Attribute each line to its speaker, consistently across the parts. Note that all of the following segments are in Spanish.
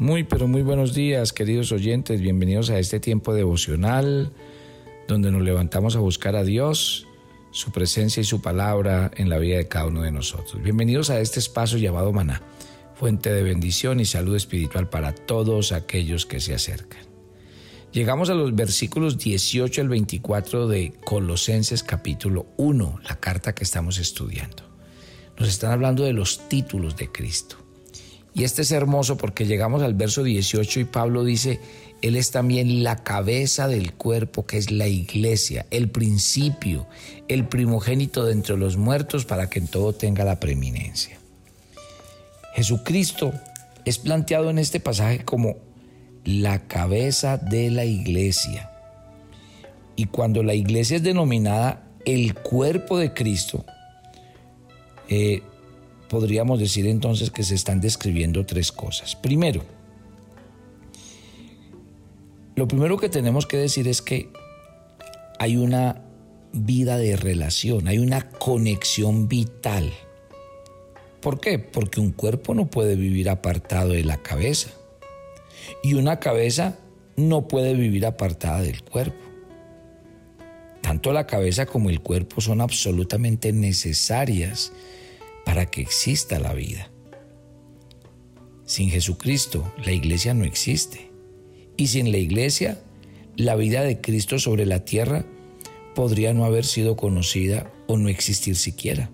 Speaker 1: Muy, pero muy buenos días, queridos oyentes. Bienvenidos a este tiempo devocional donde nos levantamos a buscar a Dios, su presencia y su palabra en la vida de cada uno de nosotros. Bienvenidos a este espacio llamado Maná, fuente de bendición y salud espiritual para todos aquellos que se acercan. Llegamos a los versículos 18 al 24 de Colosenses capítulo 1, la carta que estamos estudiando. Nos están hablando de los títulos de Cristo. Y este es hermoso porque llegamos al verso 18 y Pablo dice, Él es también la cabeza del cuerpo que es la iglesia, el principio, el primogénito de entre los muertos para que en todo tenga la preeminencia. Jesucristo es planteado en este pasaje como la cabeza de la iglesia. Y cuando la iglesia es denominada el cuerpo de Cristo, eh, podríamos decir entonces que se están describiendo tres cosas. Primero, lo primero que tenemos que decir es que hay una vida de relación, hay una conexión vital. ¿Por qué? Porque un cuerpo no puede vivir apartado de la cabeza y una cabeza no puede vivir apartada del cuerpo. Tanto la cabeza como el cuerpo son absolutamente necesarias para que exista la vida. Sin Jesucristo, la iglesia no existe. Y sin la iglesia, la vida de Cristo sobre la tierra podría no haber sido conocida o no existir siquiera.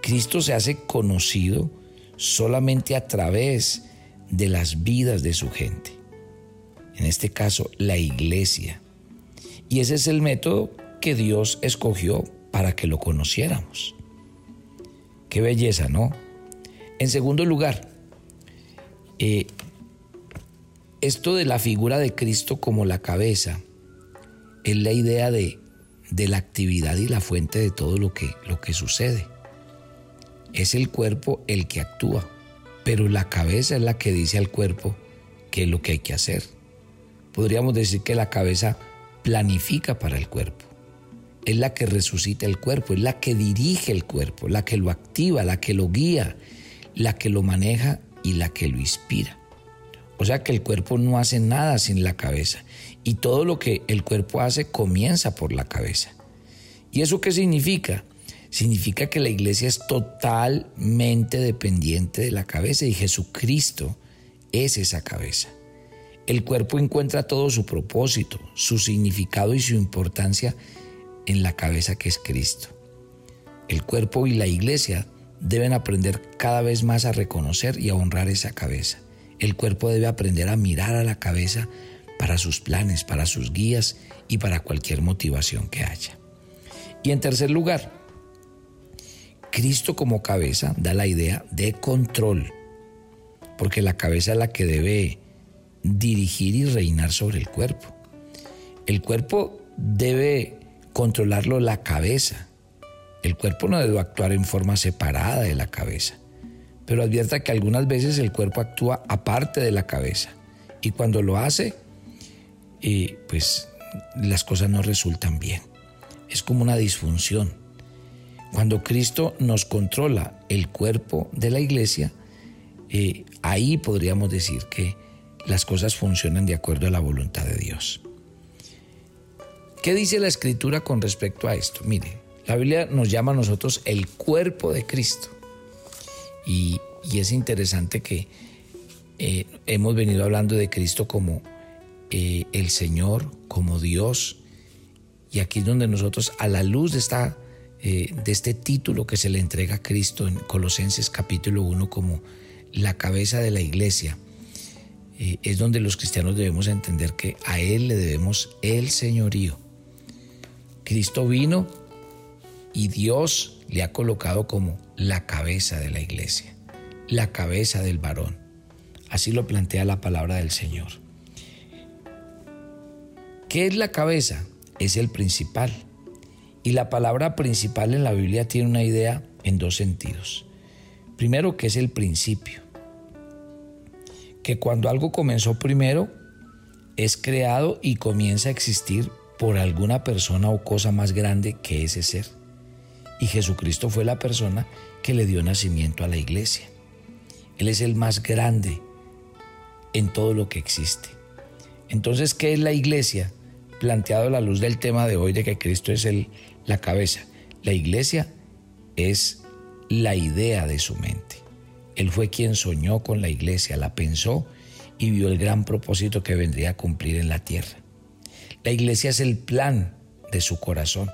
Speaker 1: Cristo se hace conocido solamente a través de las vidas de su gente. En este caso, la iglesia. Y ese es el método que Dios escogió para que lo conociéramos. Qué belleza, ¿no? En segundo lugar, eh, esto de la figura de Cristo como la cabeza es la idea de, de, la actividad y la fuente de todo lo que, lo que sucede. Es el cuerpo el que actúa, pero la cabeza es la que dice al cuerpo qué es lo que hay que hacer. Podríamos decir que la cabeza planifica para el cuerpo es la que resucita el cuerpo, es la que dirige el cuerpo, la que lo activa, la que lo guía, la que lo maneja y la que lo inspira. O sea que el cuerpo no hace nada sin la cabeza y todo lo que el cuerpo hace comienza por la cabeza. ¿Y eso qué significa? Significa que la iglesia es totalmente dependiente de la cabeza y Jesucristo es esa cabeza. El cuerpo encuentra todo su propósito, su significado y su importancia en la cabeza que es Cristo. El cuerpo y la iglesia deben aprender cada vez más a reconocer y a honrar esa cabeza. El cuerpo debe aprender a mirar a la cabeza para sus planes, para sus guías y para cualquier motivación que haya. Y en tercer lugar, Cristo como cabeza da la idea de control, porque la cabeza es la que debe dirigir y reinar sobre el cuerpo. El cuerpo debe controlarlo la cabeza. El cuerpo no debe actuar en forma separada de la cabeza, pero advierta que algunas veces el cuerpo actúa aparte de la cabeza y cuando lo hace, eh, pues las cosas no resultan bien. Es como una disfunción. Cuando Cristo nos controla el cuerpo de la iglesia, eh, ahí podríamos decir que las cosas funcionan de acuerdo a la voluntad de Dios. ¿Qué dice la escritura con respecto a esto? Mire, la Biblia nos llama a nosotros el cuerpo de Cristo. Y, es interesante que eh, hemos venido hablando de Cristo como eh, el Señor, como Dios. Y aquí es donde nosotros, a la luz de, esta, eh, de este título que se le entrega a Cristo en Colosenses capítulo 1 como la cabeza de la iglesia, es donde los cristianos debemos entender que a Él le debemos el señorío. Cristo vino y Dios le ha colocado como la cabeza de la iglesia, la cabeza del varón. Así lo plantea la palabra del Señor. ¿Qué es la cabeza? Es el principal. Y la palabra principal en la Biblia tiene una idea en dos sentidos. Primero, que es el principio. Que cuando algo comenzó primero, es creado y comienza a existir por alguna persona o cosa más grande que ese ser. Y Jesucristo fue la persona que le dio nacimiento a la iglesia. Él es el más grande en todo lo que existe. Entonces, ¿qué es la iglesia? Planteado a la luz del tema de hoy de que Cristo es el, la cabeza. La iglesia es la idea de su mente. Él fue quien soñó con la iglesia, la pensó y vio el gran propósito que vendría a cumplir en la tierra. La iglesia es el plan de su corazón,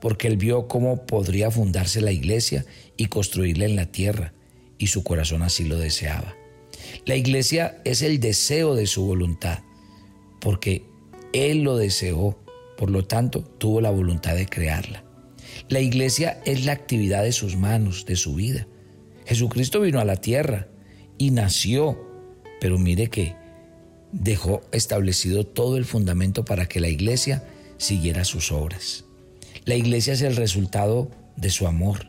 Speaker 1: porque él vio cómo podría fundarse la iglesia y construirla en la tierra, y su corazón así lo deseaba. La iglesia es el deseo de su voluntad, porque él lo deseó, por lo tanto tuvo la voluntad de crearla. La iglesia es la actividad de sus manos, de su vida. Jesucristo vino a la tierra y nació, pero mire que dejó establecido todo el fundamento para que la iglesia siguiera sus obras. La iglesia es el resultado de su amor.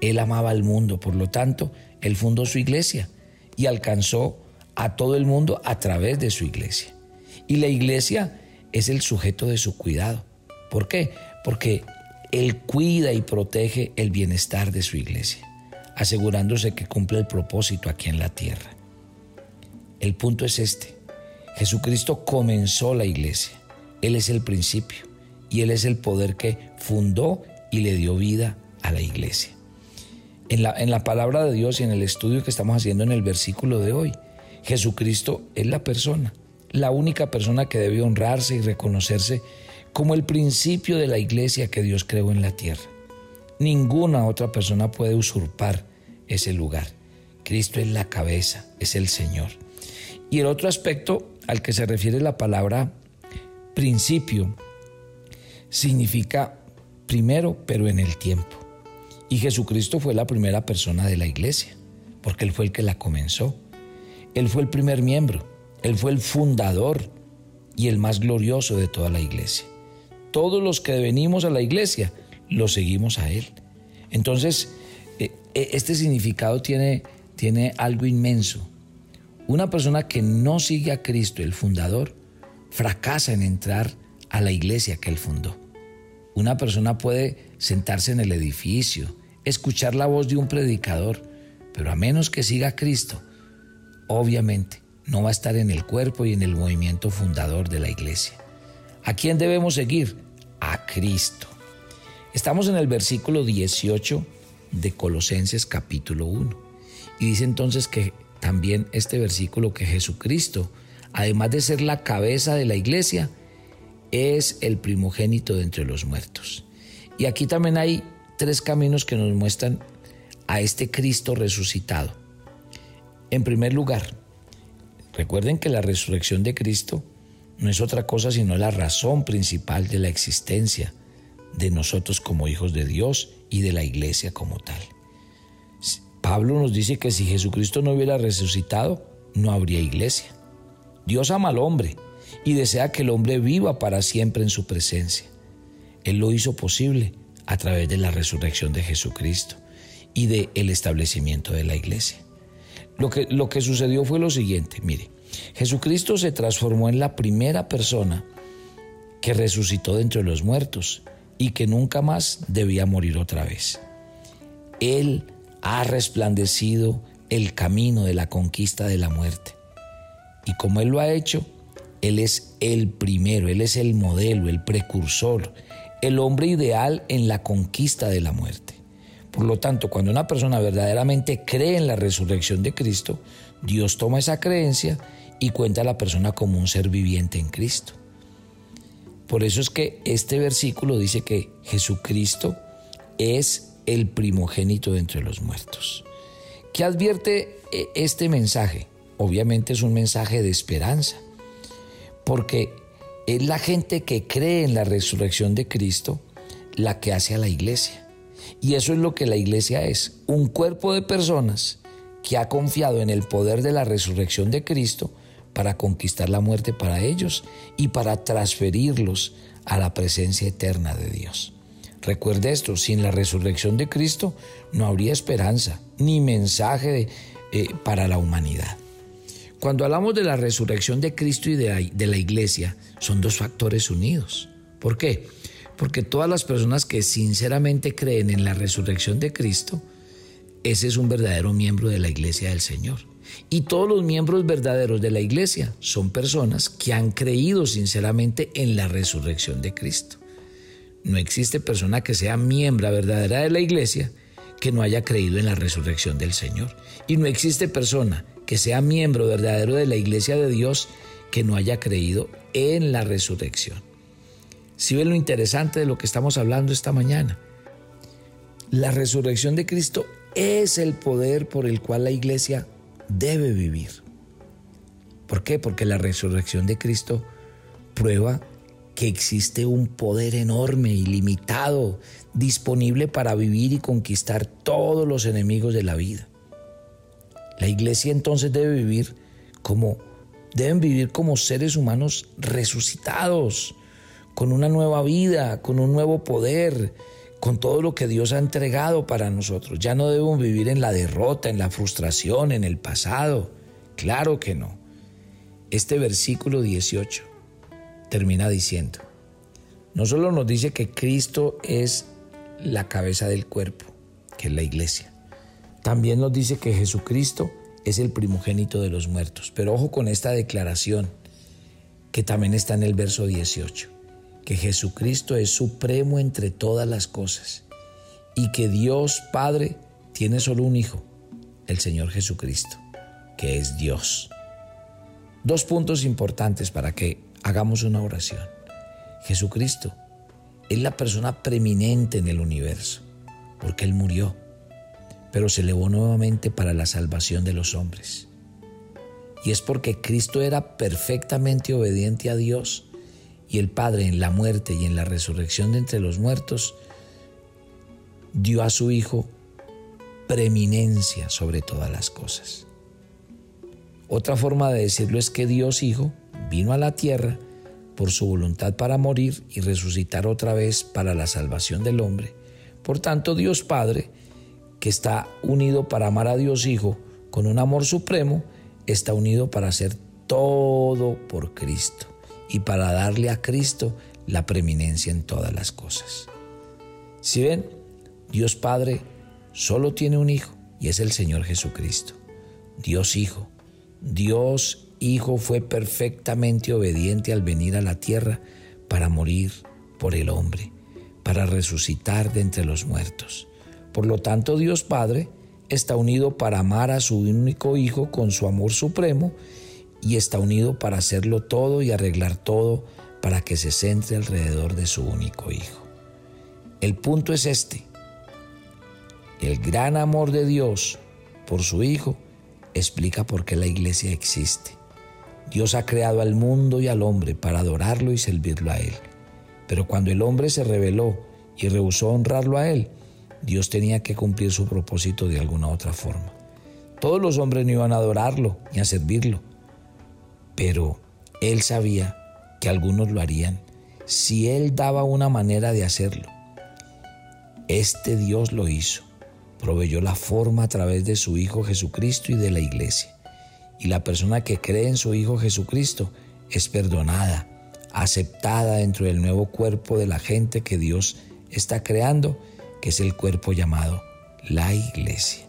Speaker 1: Él amaba al mundo, por lo tanto, él fundó su iglesia y alcanzó a todo el mundo a través de su iglesia. Y la iglesia es el sujeto de su cuidado. ¿Por qué? Porque Él cuida y protege el bienestar de su iglesia, asegurándose que cumple el propósito aquí en la tierra. El punto es este. Jesucristo comenzó la iglesia. Él es el principio y Él es el poder que fundó y le dio vida a la iglesia. En la, en la palabra de Dios y en el estudio que estamos haciendo en el versículo de hoy, Jesucristo es la persona, la única persona que debe honrarse y reconocerse como el principio de la iglesia que Dios creó en la tierra. Ninguna otra persona puede usurpar ese lugar. Cristo es la cabeza, es el Señor. Y el otro aspecto al que se refiere la palabra principio significa primero, pero en el tiempo. Y Jesucristo fue la primera persona de la iglesia, porque Él fue el que la comenzó. Él fue el primer miembro, Él fue el fundador y el más glorioso de toda la iglesia. Todos los que venimos a la iglesia, lo seguimos a Él. Entonces, eh, eh, este significado tiene, tiene algo inmenso. Una persona que no sigue a Cristo, el fundador, fracasa en entrar a la iglesia que él fundó. Una persona puede sentarse en el edificio, escuchar la voz de un predicador, pero a menos que siga a Cristo, obviamente no va a estar en el cuerpo y en el movimiento fundador de la iglesia. ¿A quién debemos seguir? A Cristo. Estamos en el versículo 18 de Colosenses capítulo 1. Y dice entonces que también este versículo que Jesucristo, además de ser la cabeza de la iglesia, es el primogénito de entre los muertos. Y aquí también hay tres caminos que nos muestran a este Cristo resucitado. En primer lugar, recuerden que la resurrección de Cristo no es otra cosa sino la razón principal de la existencia de nosotros como hijos de Dios y de la iglesia como tal. Pablo nos dice que si Jesucristo no hubiera resucitado, no habría iglesia. Dios ama al hombre y desea que el hombre viva para siempre en su presencia. Él lo hizo posible a través de la resurrección de Jesucristo y del el establecimiento de la iglesia. Lo que, lo que sucedió fue lo siguiente, mire, Jesucristo se transformó en la primera persona que resucitó de entre los muertos y que nunca más debía morir otra vez. Él ha resplandecido el camino de la conquista de la muerte. Y como Él lo ha hecho, Él es el primero, Él es el modelo, el precursor, el hombre ideal en la conquista de la muerte. Por lo tanto, cuando una persona verdaderamente cree en la resurrección de Cristo, Dios toma esa creencia y cuenta a la persona como un ser viviente en Cristo. Por eso es que este versículo dice que Jesucristo es el primogénito de entre los muertos. ¿Qué advierte eh, este mensaje? Obviamente es un mensaje de esperanza, porque es la gente que cree en la resurrección de Cristo la que hace a la iglesia. Y eso es lo que la iglesia es, un cuerpo de personas que ha confiado en el poder de la resurrección de Cristo para conquistar la muerte para ellos y para transferirlos a la presencia eterna de Dios. Recuerde esto, sin la resurrección de Cristo no habría esperanza ni mensaje eh, para la humanidad. Cuando hablamos de la resurrección de Cristo y de la, de la iglesia, son dos factores unidos. ¿Por qué? Porque todas las personas que sinceramente creen en la resurrección de Cristo, ese es un verdadero miembro de la iglesia del Señor. Y todos los miembros verdaderos de la iglesia son personas que han creído sinceramente en la resurrección de Cristo. No existe persona que sea miembro verdadera de la iglesia que no haya creído en la resurrección del Señor. Y no existe persona que sea miembro verdadero de la iglesia de Dios que no haya creído en la resurrección. Si ven lo interesante de lo que estamos hablando esta mañana, la resurrección de Cristo es el poder por el cual la iglesia debe vivir. ¿Por qué? Porque la resurrección de Cristo prueba que existe un poder enorme, ilimitado, disponible para vivir y conquistar todos los enemigos de la vida. La iglesia entonces debe vivir como deben vivir como seres humanos resucitados, con una nueva vida, con un nuevo poder, con todo lo que Dios ha entregado para nosotros. Ya no debemos vivir en la derrota, en la frustración, en el pasado. Claro que no. Este versículo 18 termina diciendo, no solo nos dice que Cristo es la cabeza del cuerpo, que es la iglesia, también nos dice que Jesucristo es el primogénito de los muertos. Pero ojo con esta declaración que también está en el verso 18, que Jesucristo es supremo entre todas las cosas y que Dios Padre tiene solo un Hijo, el Señor Jesucristo, que es Dios. Dos puntos importantes para que hagamos una oración. Jesucristo es la persona preeminente en el universo, porque Él murió pero se elevó nuevamente para la salvación de los hombres. Y es porque Cristo era perfectamente obediente a Dios y el Padre en la muerte y en la resurrección de entre los muertos dio a su Hijo preeminencia sobre todas las cosas. Otra forma de decirlo es que Dios Hijo vino a la tierra por su voluntad para morir y resucitar otra vez para la salvación del hombre. Por tanto, Dios Padre que está unido para amar a Dios Hijo con un amor supremo, está unido para hacer todo por Cristo y para darle a Cristo la preeminencia en todas las cosas. Si ven, Dios Padre solo tiene un Hijo y es el Señor Jesucristo. Dios Hijo. Dios Hijo fue perfectamente obediente al venir a la tierra para morir por el hombre, para resucitar de entre los muertos. Por lo tanto, Dios Padre está unido para amar a su único Hijo con su amor supremo y está unido para hacerlo todo y arreglar todo para que se centre alrededor de su único Hijo. El punto es este. El gran amor de Dios por su Hijo explica por qué la iglesia existe. Dios ha creado al mundo y al hombre para adorarlo y servirlo a Él. Pero cuando el hombre se rebeló y rehusó honrarlo a Él, Dios tenía que cumplir su propósito de alguna otra forma. Todos los hombres no iban a adorarlo ni a servirlo, pero Él sabía que algunos lo harían si Él daba una manera de hacerlo. Este Dios lo hizo, proveyó la forma a través de su Hijo Jesucristo y de la iglesia. Y la persona que cree en su Hijo Jesucristo es perdonada, aceptada dentro del nuevo cuerpo de la gente que Dios está creando que es el cuerpo llamado la iglesia.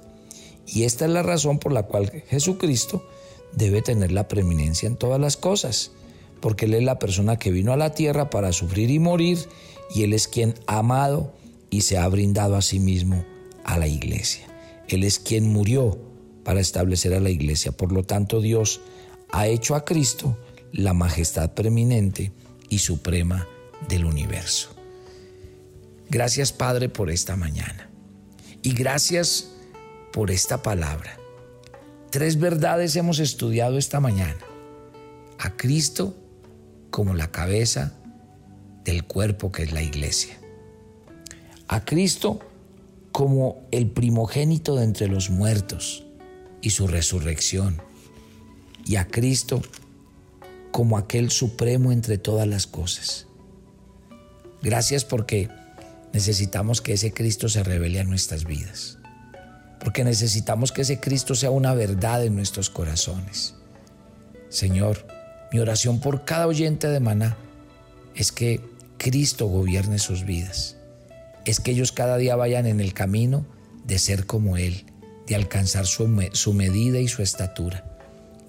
Speaker 1: Y esta es la razón por la cual Jesucristo debe tener la preeminencia en todas las cosas, porque Él es la persona que vino a la tierra para sufrir y morir, y Él es quien ha amado y se ha brindado a sí mismo a la iglesia. Él es quien murió para establecer a la iglesia. Por lo tanto, Dios ha hecho a Cristo la majestad preeminente y suprema del universo. Gracias Padre por esta mañana. Y gracias por esta palabra. Tres verdades hemos estudiado esta mañana. A Cristo como la cabeza del cuerpo que es la iglesia. A Cristo como el primogénito de entre los muertos y su resurrección. Y a Cristo como aquel supremo entre todas las cosas. Gracias porque necesitamos que ese Cristo se revele a nuestras vidas. Porque necesitamos que ese Cristo sea una verdad en nuestros corazones. Señor, mi oración por cada oyente de Maná es que Cristo gobierne sus vidas. Es que ellos cada día vayan en el camino de ser como Él, de alcanzar su, medida y su estatura.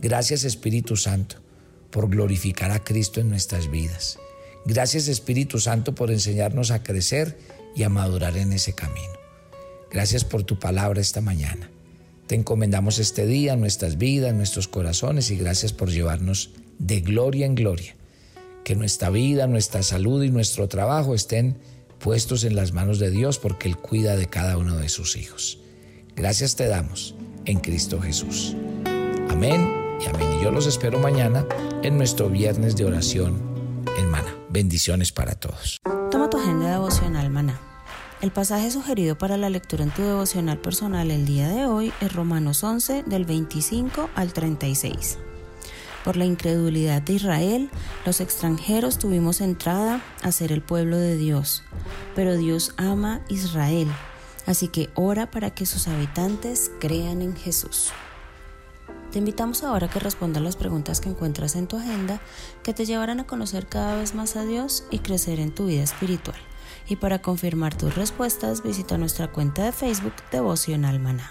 Speaker 1: Gracias Espíritu Santo por glorificar a Cristo en nuestras vidas. Gracias Espíritu Santo por enseñarnos a crecer y a madurar en ese camino. Gracias por tu palabra esta mañana. Te encomendamos este día, nuestras vidas, nuestros corazones y gracias por llevarnos de gloria en gloria. Que nuestra vida, nuestra salud y nuestro trabajo estén puestos en las manos de Dios porque Él cuida de cada uno de sus hijos. Gracias te damos en Cristo Jesús. Amén y amén. Y yo los espero mañana en nuestro viernes de oración en Mana. Bendiciones para todos.
Speaker 2: Toma tu agenda devocional, Mana. El pasaje sugerido para la lectura en tu devocional personal el día de hoy es Romanos 11 del 25 al 36. Por la incredulidad de Israel, los extranjeros tuvimos entrada a ser el pueblo de Dios, pero Dios ama Israel, así que ora para que sus habitantes crean en Jesús. Te invitamos ahora a que respondas las preguntas que encuentras en tu agenda que te llevarán a conocer cada vez más a Dios y crecer en tu vida espiritual. Y para confirmar tus respuestas, visita nuestra cuenta de Facebook Devocional Maná.